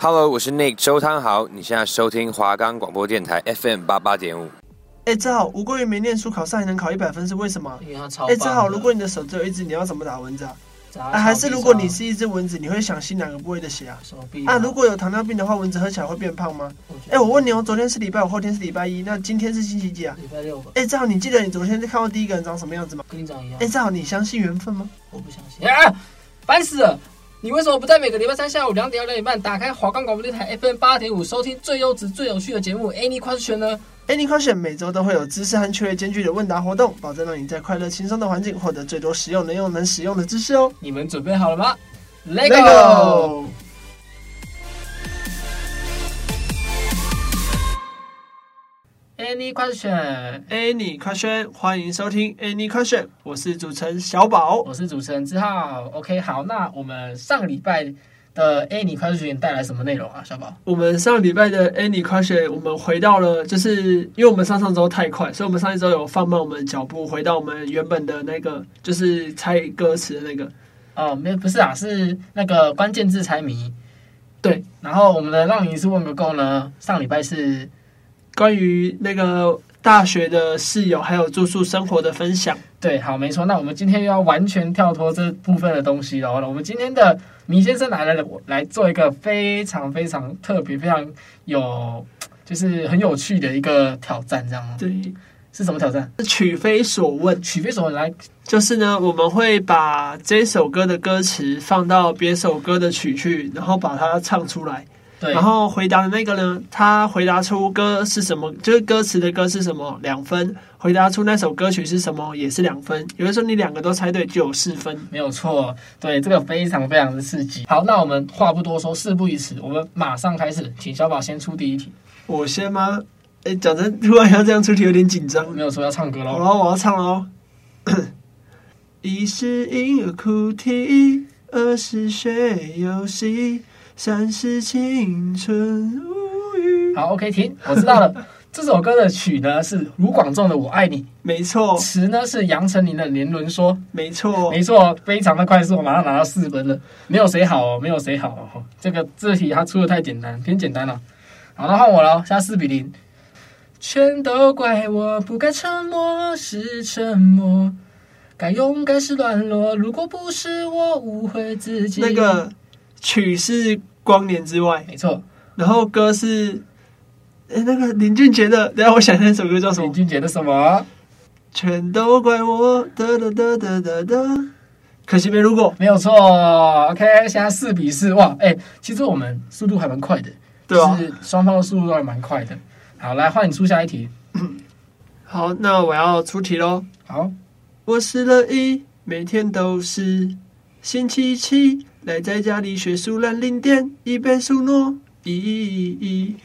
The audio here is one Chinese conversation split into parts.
Hello，我是 Nick 周汤豪，你现在收听华冈广播电台 FM 八八点五。哎，志豪，吴国语没念书，考上还能考一百分是为什么？因为他超哎，志豪，如果你的手只有一只，你要怎么打蚊子啊？砸啊，还是如果你是一只蚊子，你会想吸哪个部位的血啊？手臂啊，如果有糖尿病的话，蚊子喝起来会变胖吗？哎，我问你哦，昨天是礼拜五，后天是礼拜一，那今天是星期几啊？礼拜六吧，哎，志豪，你记得你昨天看到第一个人长什么样子吗？跟你长一样哎，，志豪，你相信缘分吗？我不相信啊！烦死了！你为什么不在每个礼拜三下午两点到两点半打开华冈广播电台 FM 八点五，收听最优质、最有趣的节目《Any Question》呢？Any question 每周都会有知识和趣味兼具的问答活动，保证让你在快乐轻松的环境获得最多实用、能用、能使用的知识哦。你们准备好了吗？Let Any Question？Any question，欢迎收听 Any question，我是主持人小宝。我是主持人志浩。OK，好，那我们上个礼拜的 Any Question 带来什么内容啊？小宝？我们上礼拜的 Any question，我们回到了，就是因为我们上上周太快，所以我们上一周有放慢我们的脚步，回到我们原本的那个，就是猜歌词的那个。哦，没不是啊，是那个关键字猜谜。对，然后我们的让你是问个够呢，上礼拜是关于那个大学的室友还有住宿生活的分享。对，好，没错。那我们今天又要完全跳脱这部分的东西了。我们今天的米先生来了，我来做一个非常非常特别、非常有，就是很有趣的一个挑战，这样吗？对，是什么挑战？取非所问，取非所问来，就是呢，我们会把这首歌的歌词放到别首歌的曲去，然后把它唱出来。对，然后回答的那个呢，他回答出歌是什么，就是歌词的歌是什么，两分；回答出那首歌曲是什么，也是两分。有的时候你两个都猜对，就有四分。没有错，对，这个非常非常的刺激。好，那我们话不多说，事不宜迟，我们马上开始，请小宝先出第一题。我先吗？哎，讲真，突然要这样出题有点紧张。没有说要唱歌喽。好了，我要唱了哦。一是婴儿哭啼，二是学游戏，三是青春无语。好，OK，停，我知道了。这首歌的曲呢是卢广仲的《我爱你没错》，，词呢是杨丞琳的《年轮说》。没错，没错，非常的快速，我马上拿到四分了。没有谁好哦，没有谁好哦。这个这题他出的太简单，偏简单了。好，那换我了，现在四比零。全都怪我不该沉默，是沉默。该勇敢是软弱，如果不是我误会自己。那个曲是《光年之外》，没错，然后歌是，哎，那个林俊杰的，等一下我想那首歌叫什么？林俊杰的什么？全都怪我，哒哒哒哒哒哒。可惜没录过，没有错，OK，现在四比四，哇，哎、其实我们速度还蛮快的，对啊就。是双方的速度都还蛮快的。好，来换你出下一题。好，那我要出题喽。好，我失了忆，每天都是星期七，赖在家里学数烂零点，一倍数诺一，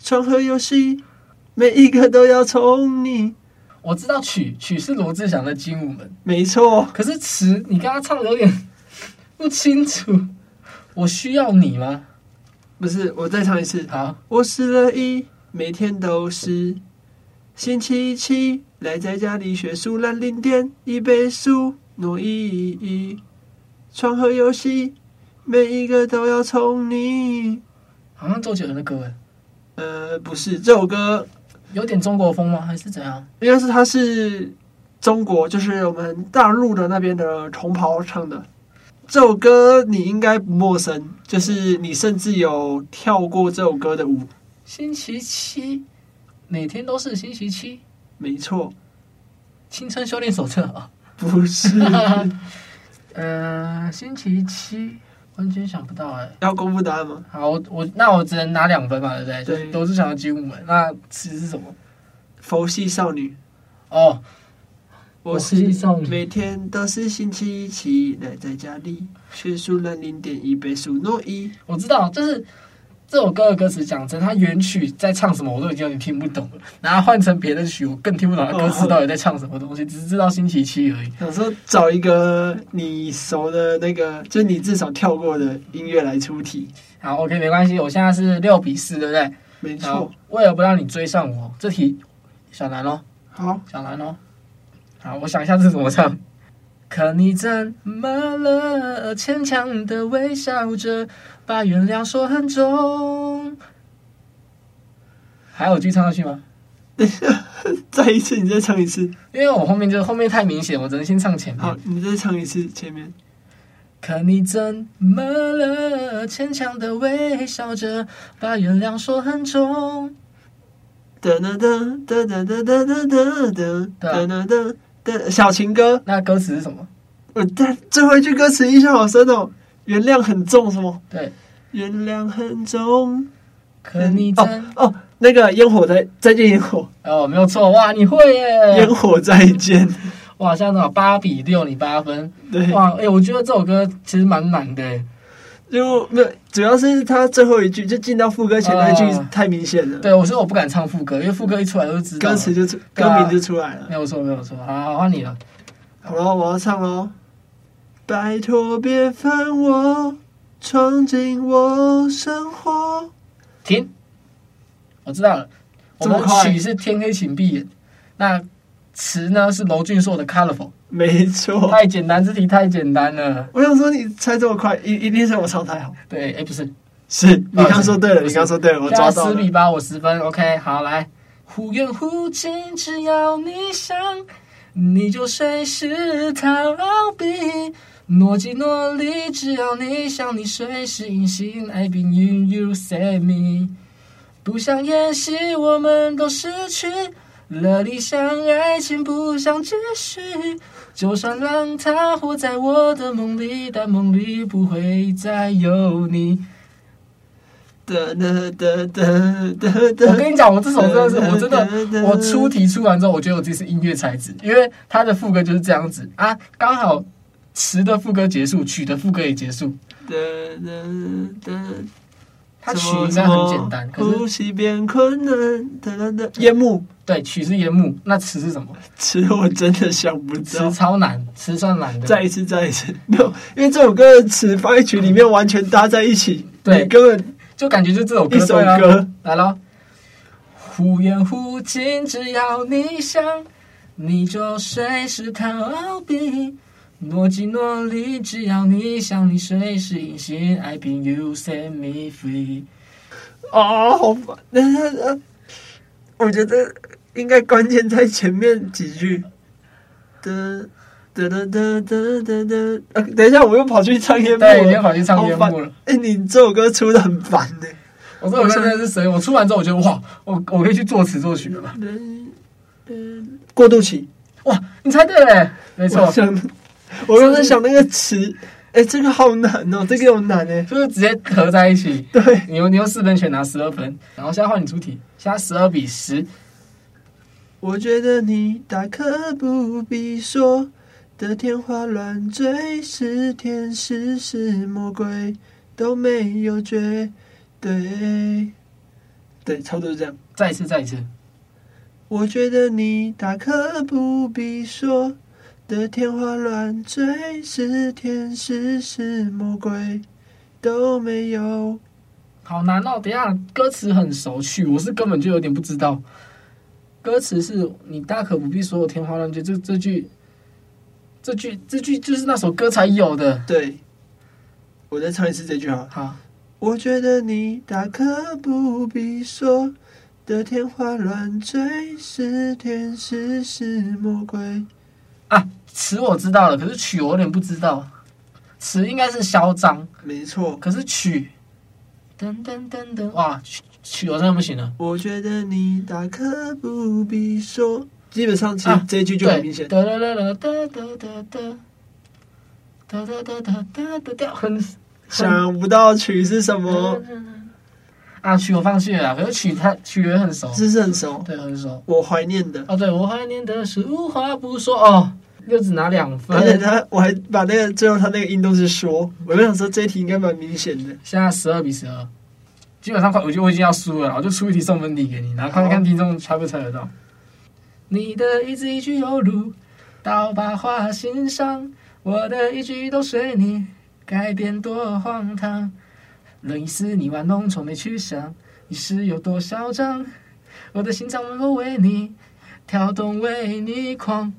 床和游戏，每一个都要宠你。我知道曲曲是罗志祥的《精武门》，没错，可是词你刚刚唱的有点不清楚。我需要你吗？不是，我再唱一次。好，我失了忆，每天都是星期七，赖在家里学数烂零点，一倍数诺一，床和游戏，每一个都要宠你。好像周杰伦的歌，哎，呃，不是这首歌，有点中国风吗？还是怎样？应该是他是中国，就是我们大陆的那边的同袍唱的。这首歌你应该不陌生，就是你甚至有跳过这首歌的舞。星期七，每天都是星期七。没错，青春修炼手册啊。不是 呃，星期七，完全想不到哎。要公布答案吗？好，我我那我只能拿两分嘛，对不对？对就罗志祥的《精武门》，那词是什么？佛系少女，哦，我佛系是少女每天都是星期七，待在家里学数了零点一倍数诺一。我知道，就是这首歌的歌词讲真，它原曲在唱什么我都已经有点听不懂了，然后换成别的曲，我更听不懂它歌词到底在唱什么东西，只是知道星期七而已。想说找一个你熟的那个，就是你至少跳过的音乐来出题。好，OK，没关系，我现在是六比四，对不对？没好错，，为了不让你追上我，这题小难哦，好，小难哦。好，我想一下这怎么唱。可你怎么了？牵强的微笑着，把原谅说很重。还有句唱下去吗？再一次，你再唱一次。因为我后面就后面太明显，我只能先唱前面。好，你再唱一次前面。可你怎么了？牵强的微笑着，把原谅说很重。哒哒哒哒哒哒哒哒哒哒哒哒哒，小情歌。那歌词是什么？我但最后一句歌词印象好深哦，原谅很重，什么？对，原谅很重。可你怎哦哦，那个烟火再再见烟火哦，没有错哇，你会耶！烟火再见，哇，现在多少八比六，你八分。对，哇，哎、我觉得这首歌其实蛮难的耶。就没有，主要是他最后一句就进到副歌前那句哦太明显了，对，我说我不敢唱副歌，因为副歌一出来就知道歌词就出歌名就出来了没。有错，没有错。好，好换你了。好了，我要唱喽。拜托别烦我，闯进我生活。停，我知道了。我们曲是天黑请闭眼，那词呢是娄俊硕的 Colorful。没错，太简单，这题太简单了。我想说你猜这么快，一一定是我唱太好。对，哎，不是，是你刚说对了，你刚说对了，我抓到了。十比八，我十分。OK，好，来，忽远忽近，只要你想，你就随时逃避。若即若离，只要你想，你随时隐形。I been you, you save me。不想演戏，我们都失去了理想，爱情不想继续。就算让它活在我的梦里，但梦里不会再有你。哒哒哒哒哒我。跟你讲，我这首真的是，我真的，我出题出完之后，我觉得我自己是音乐才子，因为他的副歌就是这样子啊，刚好词的副歌结束，曲的副歌也结束。哒哒哒。它曲应该很简单，可呼吸变困难。哒哒哒。烟幕对曲是烟幕，那词是什么？词我真的想不词。超难，词算难的。再一次，再一次，没有，因为这首歌的词放在曲里面完全搭在一起，对根本就感觉就这首歌一首歌。来咯，忽远忽近，只要你想，你就随时逃避。若即若离，只要你想，你随时隐形。I been you set me free。啊，好烦。呃我觉得应该关键在前面几句。哒哒哒哒哒哒。等一下，我又跑去唱烟幕对，你又了。跑去唱烟幕了。哎、你这首歌出的很烦呢、我说我真的是谁？我出完之后，我觉得哇，我我可以去作词作曲了吧？过渡期，哇，你猜对了，没错，我刚才想那个词，哎、这个好难哦，这个有难哎。就是直接合在一起。对，你用你用四分全拿十二分，然后现在换你出题，现在十二比十。我觉得你大可不必说的天花乱坠，是天使是魔鬼都没有绝对。对，差不多是这样。再一次，再一次。我觉得你大可不必说的天花乱坠，是天使是魔鬼都没有。好难哦！等一下歌词很熟，悉我是根本就有点不知道。歌词是你大可不必说我天花乱坠，这这句，这句这句就是那首歌才有的。对，我再唱一次这句哈。好，我觉得你大可不必说的天花乱坠，是天使是魔鬼。啊，词我知道了，可是曲我有点不知道。词应该是嚣张，没错，可是曲，噔噔噔噔，哇，曲曲我真的不行了。我觉得你大可不必说。基本上，其实啊这一句就很明显。哒哒哒哒哒哒哒哒哒哒哒哒哒哒哒，很想不到曲是什么，啊曲我放弃了，可是曲它曲也很熟，是不是很熟？对，很熟。我怀念的，哦，对我怀念的是无话不说哦，又只拿两分而。且他我还把那个最后他那个音都是说，我就想说这一题应该蛮明显的。现在十二比十二，基本上快，我觉得我已经要输了啦，我就出一题送分题给你，然后看看听众猜不猜得到。你的一字一句犹如刀疤划心上，我的一举一动随你改变多荒唐，任意思你玩弄，从没去想你是有多嚣张，我的心脏能够为你跳动，为你狂。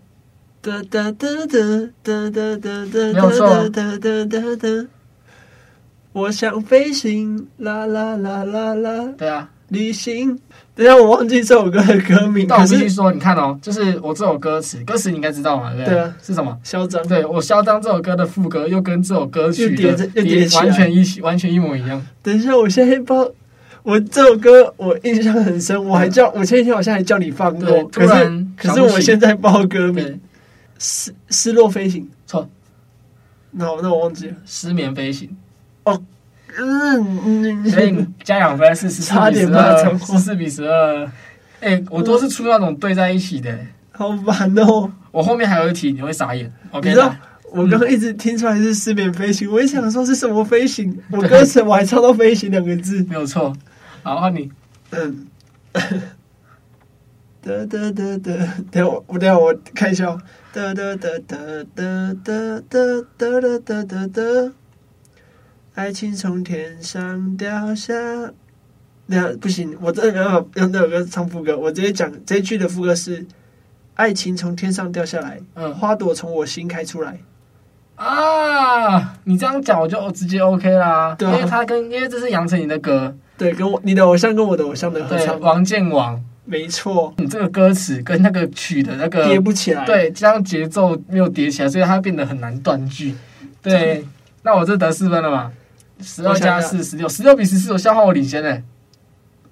哒哒哒哒哒哒哒哒没有错哒哒哒哒哒。我想飞行，啦啦啦啦啦，对啊，旅行。等下，我忘记这首歌的歌名，但我必须说，你看哦，就是我这首歌词，歌词你应该知道嘛，对不对？对啊，是什么？嚣张。对我嚣张这首歌的副歌又跟这首歌曲的又完全一起，完全一模一样。等一下，我现在不知道，我这首歌我印象很深，我还叫我前几天好像还叫你放对过，可是突然可是我现在报歌名，对，失失落飞行。错，那我那我忘记了。失眠飞行。哦嗯所以 加两分是十四比十二，十四比十二。哎，我都是出那种对在一起的。好烦哦。我后面还有一题，你会傻眼。你 OK，知道我刚刚一直听出来是失眠飞行，我一想说是什么飞行，我歌词我还唱到飞行两个字。没有错。好，换你。嗯，得得得得，等下我我等下我看一下哦。得得得得得得得得得得得得，爱情从天上掉下。那不行，我真的没办法用那首歌唱副歌，我直接讲这一句的副歌是：爱情从天上掉下来，嗯花朵从我心开出来。啊，你这样讲我就直接 OK 啦，对啊因为他跟因为这是杨丞琳的歌，对，跟我你的偶像跟我的偶像的合，唱，王建王，没错，你这个歌词跟那个曲的那个叠不起来。，对，这样节奏没有叠起来，所以它变得很难断句。对，那我这得四分了嘛？十二加四，十六，十六比十四，我消耗我领先嘞。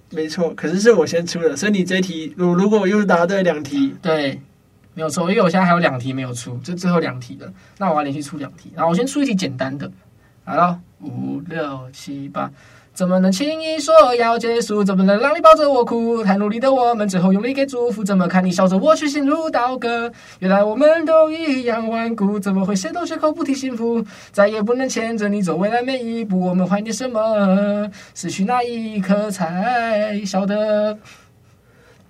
没错。可是是我先出的，所以你这一题，如如果我又答对两题，对，没有错，因为我现在还有两题没有出，就最后两题了。那我要连续出两题，然后我先出一题简单的。好了，五六七八，怎么能轻易说要结束？怎么能让你抱着我哭？太努力的我们，最后用力给祝福。怎么看你笑着我却心如刀割？原来我们都一样顽固，怎么会谁都绝口不提幸福？再也不能牵着你走未来每一步，我们怀念什么？失去那一刻才晓得。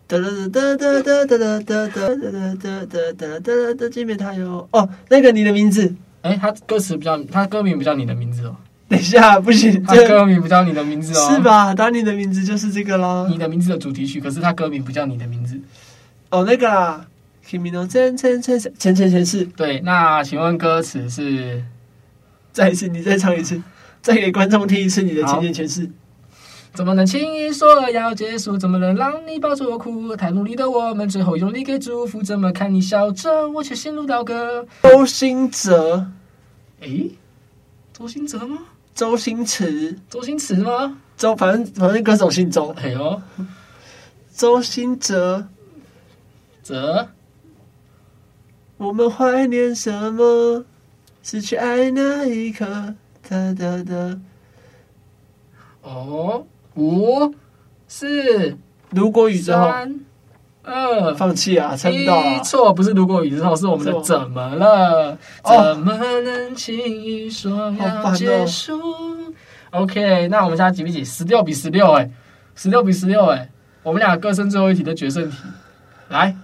哒哒哒哒哒哒哒哒哒哒哒哒哒哒哒，见面他有哦，那个你的名字。哎，他歌词比较，他歌名不叫你的名字哦。等一下，不行，他这歌名不叫你的名字哦，是？吧？当你的名字就是这个啦。你的名字的主题曲，可是他歌名不叫你的名字。哦，那个啦。Kimi no 前前前前前前世，对，那请问歌词是？再一次，你再唱一次，再给观众听一次你的前前前世。怎么能轻易说要结束？怎么能让你抱着我哭？太努力的我们，最后用力给祝福。怎么看你笑着，我却心如刀割？周兴哲、诶，周兴哲吗？周星驰、周星驰吗？周，反正反正歌手姓周。哎呦，周星哲，哲我们怀念什么？失去爱那一刻。哒哒哒。哦，五四如果宇宙，三二放弃啊，撑不到一啊。错，不是如果雨之后，是我们的怎么了？哦怎么能轻易说好要结束？OK，那我们现在几比几？十六比十六，哎，十六比十六，哎，我们俩各剩最后一题的决胜题。来，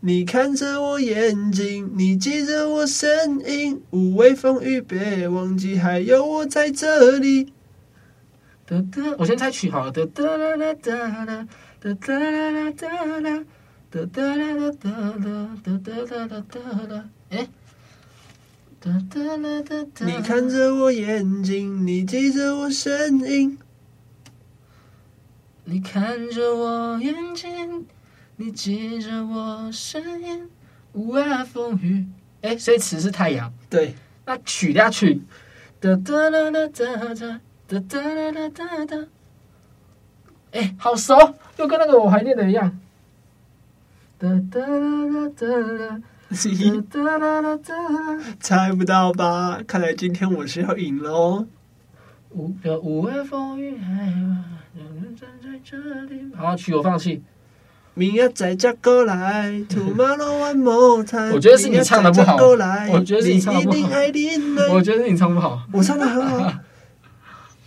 你看着我眼睛，你记着我声音，无畏风雨，别忘记还有我在这里。哒哒，我先猜曲好了。哒哒啦啦哒啦，哒哒啦啦哒啦，哒哒啦啦哒啦，哒哒啦啦哒啦，哎。哒哒啦哒哒。你看着我眼睛，你记着我声音。你看着我眼睛，你记着我声音，无碍风雨。哎，所以词是太阳，对，那曲呀曲，哒哒啦啦哒哒哒哒啦啦哒哒。哎，好熟，又跟那个我怀念的一样。哒哒哒哒哒啦，哒哒哒啦。猜不到吧？看来今天我是要赢了哦。无有无碍风雨，还有人站在这里。好，曲我放弃。明日再嫁过来，Tomorrow one more time。我觉得是你唱的不好我觉得是你唱得不好我觉得你唱不好。我唱的很好。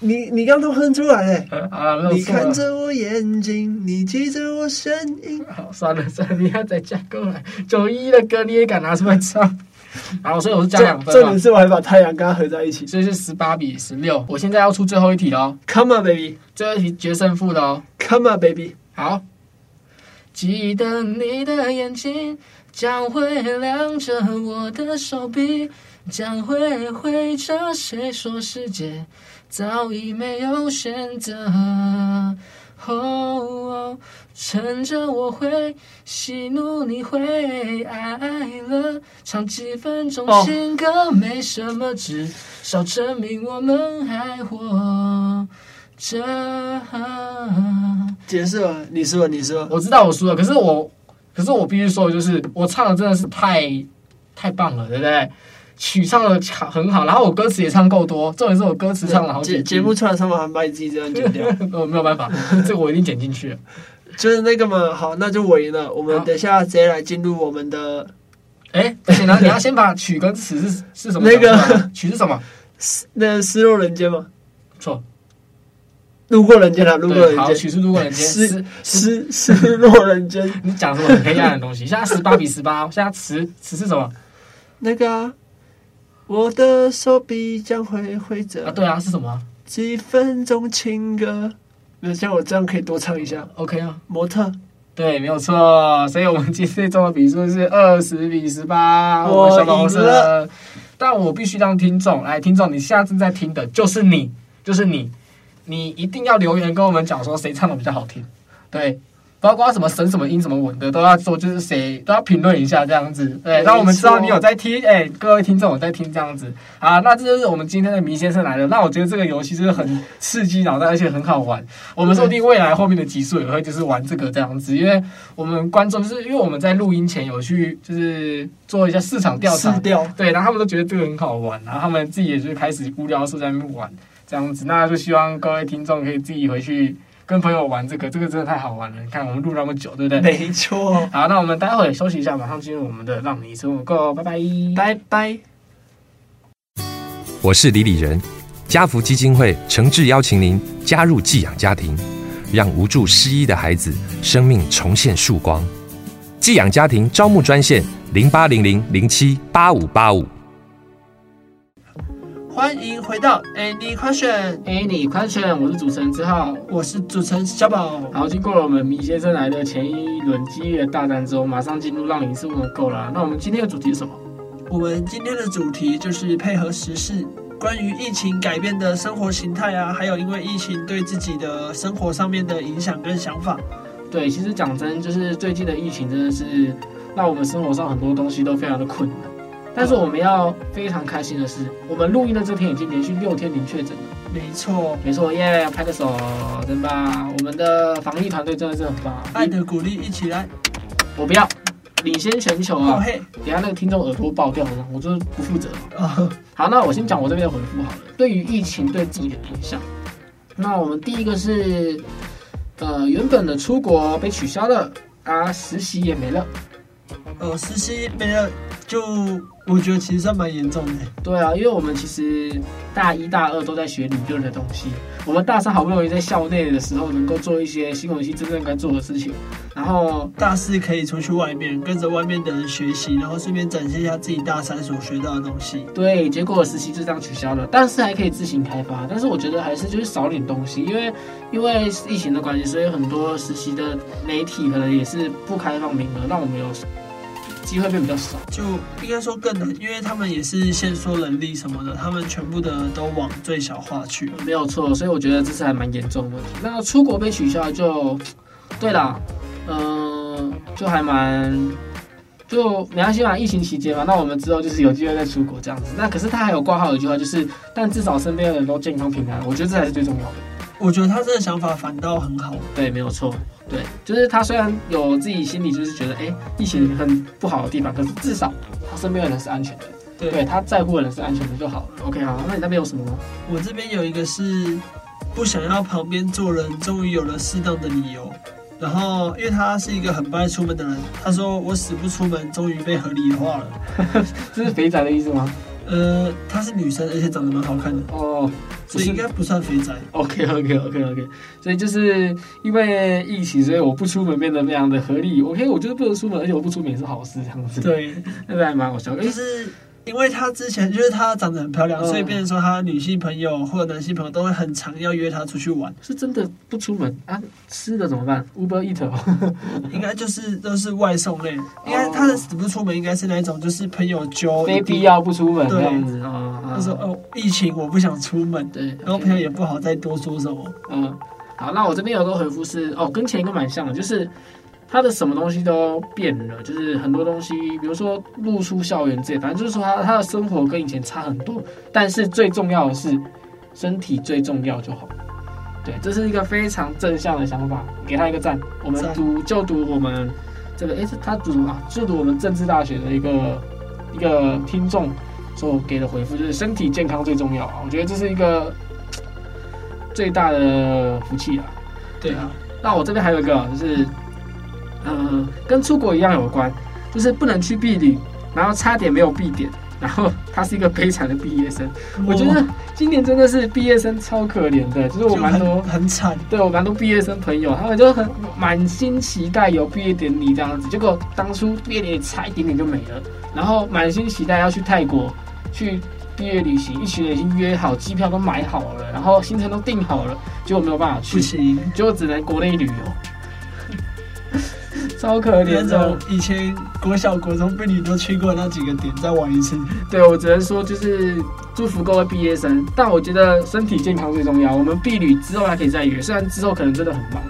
你你刚都哼出来嘞。啊，你看着我眼睛，你记着我声音。好，算了算了，你要再加过来。九一的歌你也敢拿出来唱？好，所以我是加两分嘛重点，是我还把太阳跟它合在一起。所以是十八比十六。我现在要出最后一题喽，Come on baby, 最后一题决胜负的哦。come on baby。好，记得你的眼睛，将会亮着我的手臂，将会挥着谁？说世界早已没有选择。哦，趁着我会喜怒，你会爱了，唱几分钟情歌没什么，至少证明我们还活着。结束了，你输了，你输了。我知道我输了，可是我，可是我必须说的就是，我唱的真的是太太棒了，对不对？曲唱的很好，然后我歌词也唱够多，重点是我歌词唱了好几节节目出来上面还把你自己这样剪掉，呃 没有办法，这个我一定剪进去。就是那个嘛。好，那就我赢了。我们等一下直接来进入我们的哎，不行啊，你要先把曲跟词是是什么那个曲是什么？那失落人间吗，错，路过人间了，路过人间，曲是路过人间。失失失落人间。你讲什么很黑暗的东西？现在十八比十八，现在词词是什么那个啊，我的手臂将会挥着啊？对啊，是什么啊几分钟情歌。那像我这样可以多唱一下。？OK 啊。模特，对，没有错。所以我们今天做的比数是二十比十八，我小粉红赢了。但我必须让听众来，听众，你现在正在听的就是你，就是你，你一定要留言跟我们讲说谁唱的比较好听，对。包括什么神什么音什么文的都要做，就是谁都要评论一下这样子，对，没让我们知道你有在听，哎、各位听众有在听这样子啊。那这就是我们今天的迷先生来了。那我觉得这个游戏就是很刺激脑袋，而且很好玩。我们说不定未来后面的集数也会就是玩这个这样子，因为我们观众就是因为我们在录音前有去就是做一下市场调查。对，然后他们都觉得这个很好玩，然后他们自己也就开始无聊的时候在那边玩这样子。那就希望各位听众可以自己回去跟朋友玩这个，这个真的太好玩了。你看我们录那么久，对不对？没错，好，那我们待会休息一下，马上进入我们的让你生活够，拜拜，拜拜。我是李李仁，家福基金会诚挚邀请您加入寄养家庭，让无助失依的孩子生命重现曙光。寄养家庭招募专线零八零零零七八五八五。欢迎回到 Any Question。Any Question，，我是主持人之浩。我是主持人小宝。好，经过了我们米先生来的前一轮激烈的大战之后，马上进入让你生活够了。那我们今天的主题是什么？我们今天的主题就是配合时事，关于疫情改变的生活形态啊，还有因为疫情对自己的生活上面的影响跟想法。对，其实讲真，就是最近的疫情真的是让我们生活上很多东西都非常的困难。但是我们要非常开心的是，我们录音的这天已经连续六天零确诊了。没错，没错，耶、拍个手，真棒！我们的防疫团队真的是很棒。爱的鼓励一起来。我不要，领先全球啊！等下那个听众耳朵爆掉了，我就是不负责。哦，好，那我先讲我这边的回复好了。对于疫情对自己的影响，那我们第一个是，呃，原本的出国被取消了啊，实习也没了。呃，实习没了，就我觉得其实算蛮严重的。对啊，因为我们其实大一大二都在学理论的东西，我们大三好不容易在校内的时候能够做一些新闻系真正该做的事情，然后大四可以出去外面，跟着外面的人学习，然后顺便展现一下自己大三所学到的东西。对，结果实习就这样取消了，但是还可以自行开发。但是我觉得还是就是少点东西，因为因为疫情的关系，所以很多实习的媒体可能也是不开放名额，让我们有机会变比较少。就应该说更难，因为他们也是限缩人力什么的，他们全部的都往最小化去了。没有错，所以我觉得这是还蛮严重的问题。那出国被取消就，对啦，嗯、就还蛮，就没关系嘛，疫情期间嘛，那我们之后就是有机会再出国这样子。那可是他还有挂号有一句话，就是但至少身边的人都健康平安，我觉得这才是最重要的。我觉得他这个想法反倒很好。对，没有错。对，就是他虽然有自己心里就是觉得，哎，疫情很不好的地方，可是至少他身边的人是安全的，对，对他在乎的人是安全的就好了。OK，好，那你那边有什么吗？我这边有一个是不想要旁边坐人，终于有了适当的理由。然后，因为他是一个很不爱出门的人，他说我死不出门，终于被合理化了。这是肥仔的意思吗？呃，她是女生，而且长得蛮好看的，哦，所以应该不算肥宅。OK OK OK OK，所以就是因为疫情，所以我不出门变得非常的合理。OK，我觉得不能出门，而且我不出门也是好事，这样子。，对，那个还蛮好笑。哎就，是因为他之前就是他长得很漂亮，嗯所以变成说他女性朋友或者男性朋友都会很常要约他出去玩，是真的不出门啊？吃的怎么办？Uber Eat 哦 应该就是都是外送类。应该他的死不出门，应该是那种就是朋友揪，非必。要不出门对这样子啊。他说：“哦，疫情我不想出门，对，然后朋友也不好再多说什么。嗯，好，那我这边有个回复是，哦，跟前一个蛮像的，就是他的什么东西都变了，就是很多东西，比如说露出校园这，反正就是说他他的生活跟以前差很多，但是最重要的是身体最重要就好。对，这是一个非常正向的想法，给他一个赞。我们读就读我们这个，诶，是他读什么啊？就读我们政治大学的一个一个听众所给的回复，就是身体健康最重要啊。我觉得这是一个最大的福气啊。”对啊，那我这边还有一个就是，呃，跟出国一样有关，就是不能去避旅，然后差点没有避点，然后他是一个悲惨的毕业生。我觉得今年真的是毕业生超可怜的，就是我就蛮多很很惨。对我蛮多毕业生朋友，他们就很满心期待有毕业典礼这样子，结果当初毕业典礼差一点点就没了，然后满心期待要去泰国去毕业旅行，一群人已经约好机票都买好了，然后行程都定好了，结果没有办法不去，行，就只能国内旅游，超可怜的。以前国小、国中被你都去过那几个点，再玩一次。对我只能说就是祝福各位毕业生，但我觉得身体健康最重要。我们毕旅之后还可以再约，虽然之后可能真的很忙，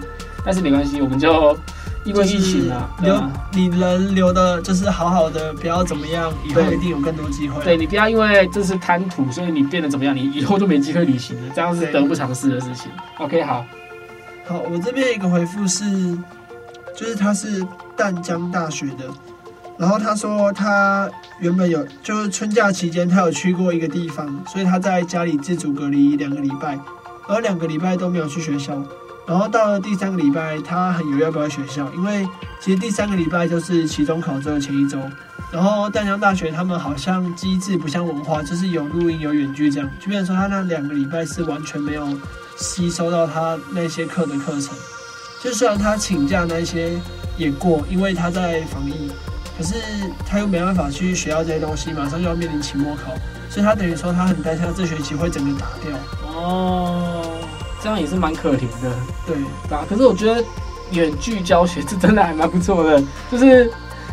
但是没关系，我们就因为疫情啊，留你人留的就是好好的，不要怎么样，以后一定有更多机会。对你不要因为这是贪图，所以你变得怎么样，你以后就没机会旅行了，这样是得不偿失的事情。OK，好，好，我这边有一个回复是，就是他是淡江大学的，然后他说他原本有就是春假期间他有去过一个地方，所以他在家里自主隔离两个礼拜，而两个礼拜都没有去学校，然后到了第三个礼拜他很犹豫要不要学校，因为其实第三个礼拜就是期中考周的前一周。然后淡江大学他们好像机制不像文化，就是有录音有远距这样，就变成说他那两个礼拜是完全没有吸收到他那些课的课程。就虽然他请假那些也过，因为他在防疫，可是他又没办法去学到这些东西，马上就要面临期末考，所以他等于说他很担心他这学期会整个打掉。哦，这样也是蛮可怜的。对，对啊，可是我觉得远距教学这真的还蛮不错的，就是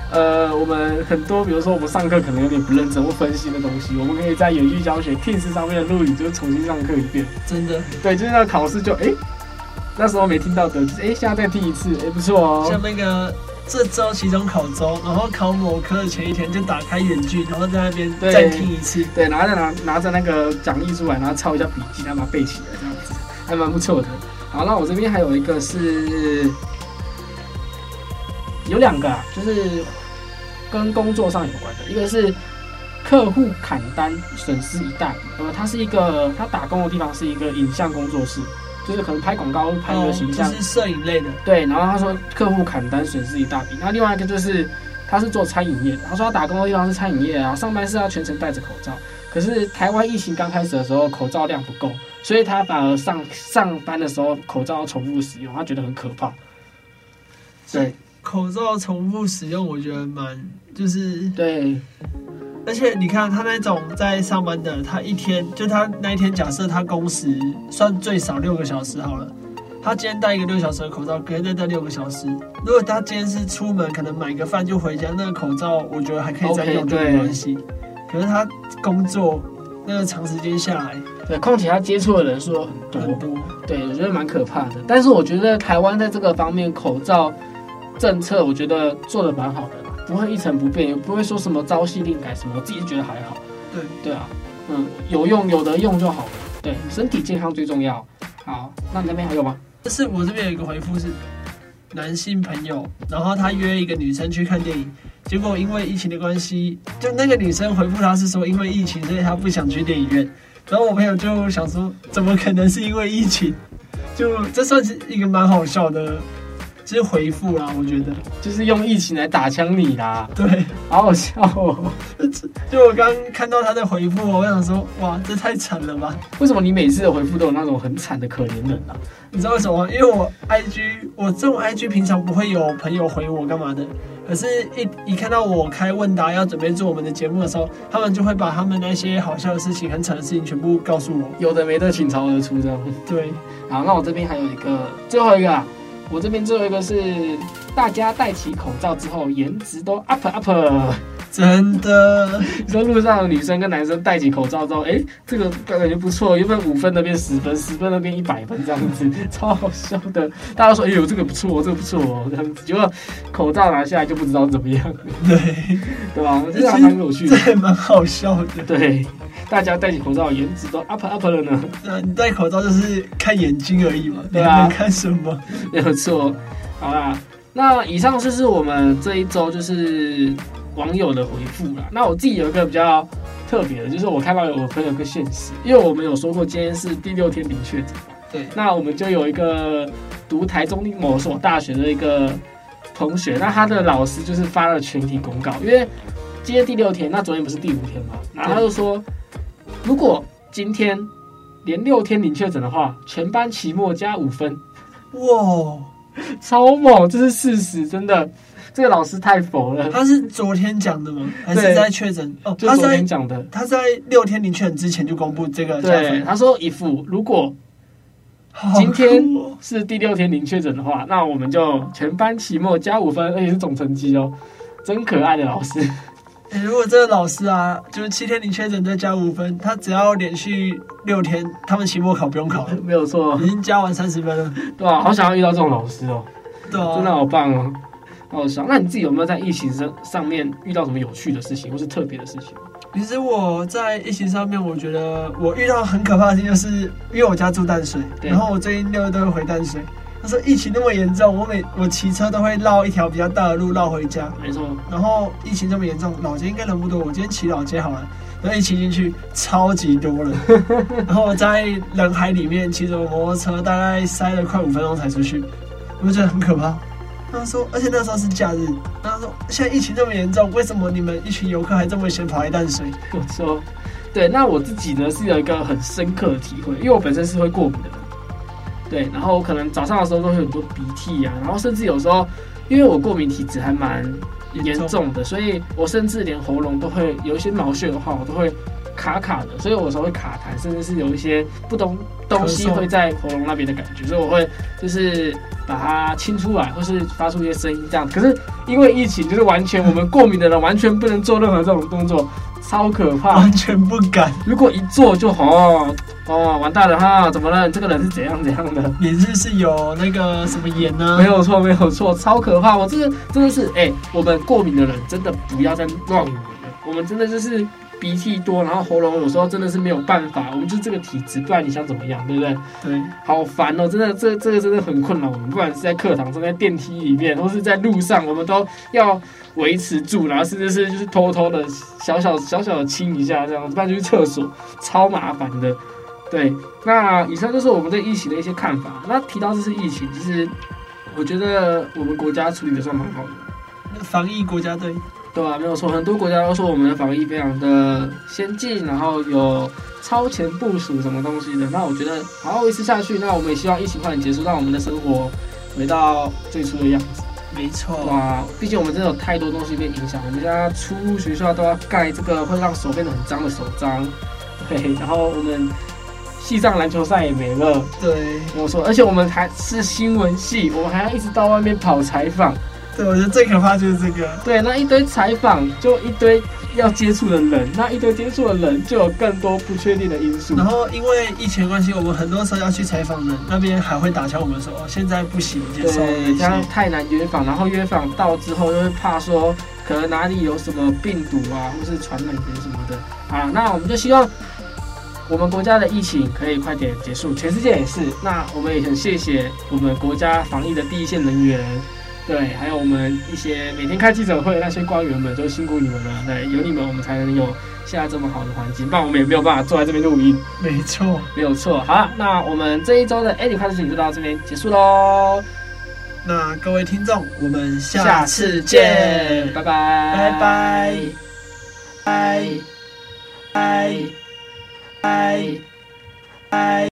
呃，我们很多比如说我们上课可能有点不认真或分析的东西，我们可以在远距教学 Teams 上面的录影，就是重新上课一遍。真的，对，就是那个考试就哎、那时候没听到的，就是哎、现在再听一次，哎、不错哦像哦。那个这周期中考周，然后考某科的前一天就打开远距，然后在那边对再听一次。对，拿着拿拿着那个讲义出来，然后抄一下笔记，然后把它背起来，这样子还蛮不错的。好，那我这边还有一个是有两个啊，就是跟工作上有关的，一个是客户砍单损失一大笔，呃，他是一个他打工的地方是一个影像工作室，就是可能拍广告拍一个形象，哦就是摄影类的，对，然后他说客户砍单损失一大笔，那另外一个就是他是做餐饮业的，他说他打工的地方是餐饮业啊，上班是要全程戴着口罩，可是台湾疫情刚开始的时候口罩量不够，所以他反而上上班的时候口罩要重复使用，他觉得很可怕。对口罩重复使用，我觉得蛮就是，对而且你看他那种在上班的，他一天就他那一天，假设他工时算最少六个小时好了。他今天戴一个六小时的口罩，隔天再戴六个小时。如果他今天是出门，可能买个饭就回家，那个口罩我觉得还可以再用，没关系。可是他工作那个长时间下来对，况且他接触的人数很多，很多，对我觉得蛮可怕的。但是我觉得台湾在这个方面口罩政策，我觉得做的蛮好的啦，不会一成不变，也不会说什么朝夕令改什么，我自己是觉得还好。对对啊，嗯，有用有的用就好了。对，身体健康最重要。好，那你那边还有吗？但是我这边有一个回复是男性朋友，然后他约一个女生去看电影，结果因为疫情的关系，就那个女生回复他是说因为疫情，所以他不想去电影院。然后我朋友就想说，怎么可能是因为疫情？就这算是一个蛮好笑的就是回复啦，我觉得就是用疫情来打枪你啦，对。好好笑哦。就我刚看到他的回复，我想说，哇，这太惨了吧？为什么你每次的回复都有那种很惨的可怜人啊？你知道为什么吗？因为我 IG 我这种 IG 平常不会有朋友回我干嘛的，可是一一看到我开问答要准备做我们的节目的时候，他们就会把他们那些好笑的事情、很惨的事情全部告诉我。有的没的倾巢而出这样。对，好，那我这边还有一个最后一个啊，我这边最后一个是大家戴起口罩之后颜值都 up up。真的，你 说路上的女生跟男生戴起口罩之后，哎，这个感觉不错，原本五分的变十分，十分的变一百分，这样子 超好笑的。大家说，哎呦，这个不错，这个不错哦，这样子。结果口罩拿下来就不知道怎么样，对 对吧？这个还蛮有趣的，对，蛮好笑的。对，大家戴起口罩，颜值都 up up 了呢。呃，你戴口罩就是看眼睛而已嘛，对啊，看什么？没有错。好啦，那以上就是我们这一周就是。网友的回复啦，那我自己有一个比较特别的，就是我看到有我朋友个现实，因为我们有说过今天是第六天零确诊，对，那我们就有一个读台中某所大学的一个同学，那他的老师就是发了全体公告，因为今天第六天，那昨天不是第五天嘛，然后他就说，如果今天连六天零确诊的话，全班期末加五分，哇，超猛，这是事实，真的。这个老师太佛了。他是昨天讲的吗？还是在确诊？哦，他昨天讲的。他在六天零确诊之前就公布这个。对，他说一副如果今天是第六天零确诊的话，那我们就全班期末加五分，而且是总成绩哦。真可爱的老师。如果这个老师啊，就是七天零确诊再加五分，他只要连续六天，他们期末考不用考，没有错，已经加完三十分了。对啊，好想要遇到这种老师哦。对啊，真的好棒哦。好想，那你自己有没有在疫情上上面遇到什么有趣的事情，或是特别的事情？其实我在疫情上面，我觉得我遇到很可怕的事情，就是因为我家住淡水，然后我最近六日都会回淡水。他说疫情那么严重，我每我骑车都会绕一条比较大的路绕回家。没错。然后疫情这么严重，老街应该人不多，我今天骑老街好了，然后一骑进去超级多人，然后我在人海里面骑着摩托车，大概塞了快五分钟才出去，我就觉得很可怕。他说，而且那时候是假日。他说，现在疫情这么严重，为什么你们一群游客还这么闲跑一淡水？我说，对，那我自己呢是有一个很深刻的体会，因为我本身是会过敏的人。对，然后我可能早上的时候都会很多鼻涕啊，然后甚至有时候，因为我过敏体质还蛮严重的，所以我甚至连喉咙都会有一些毛屑的话，我都会。卡卡的，所以我有时候会卡痰，甚至是有一些不懂东西会在喉咙那边的感觉，所以我会就是把它清出来，或是发出一些声音这样。可是因为疫情，就是完全我们过敏的人完全不能做任何这种动作，超可怕，完全不敢。如果一做就哦哦完蛋了哈，怎么了？这个人是怎样怎样的？你是是有那个什么炎呢？没有错，没有错，超可怕。我这个真的是哎，我们过敏的人真的不要再乱闻了，我们真的就是。鼻涕多，然后喉咙有时候真的是没有办法，我们就这个体质，不然你想怎么样，对不对？对，好烦哦，真的，这这个真的很困扰我们，不管是在课堂上、在电梯里面，或是在路上，我们都要维持住，然后甚至是就是偷偷的小小小小的亲一下这样子，不然就去厕所，超麻烦的。对，那以上就是我们对疫情的一些看法。那提到这次疫情，其实我觉得我们国家处理的算蛮好的，防疫国家队。对啊，没有错，很多国家都说我们的防疫非常的先进，然后有超前部署什么东西的。那我觉得好好维持下去，那我们也希望疫情快点结束，让我们的生活回到最初的样子。没错，哇，毕竟我们真的有太多东西被影响，我们现在出入学校都要盖这个会让手变得很脏的手章。对，然后我们系上篮球赛也没了。对，没有错，而且我们还是新闻系，我们还要一直到外面跑采访。对，我觉得最可怕就是这个。对，那一堆采访，就一堆要接触的人，那一堆接触的人，就有更多不确定的因素。然后因为疫情关系，我们很多时候要去采访人，那边还会打消我们说哦，现在不行接受。对，这样太难约访，然后约访到之后，又会怕说可能哪里有什么病毒啊，或是传染源什么的。啊，那我们就希望我们国家的疫情可以快点结束，全世界也是。那我们也很谢谢我们国家防疫的第一线人员。对，还有我们一些每天开记者会那些官员们，都辛苦你们了。对，有你们，我们才能有现在这么好的环境，不然我们也没有办法坐在这边录音。没错，没有错。好了，那我们这一周的 Eddie 快事情就到这边结束喽。那各位听众，我们下下次见，拜拜，拜拜，拜拜。Bye. Bye.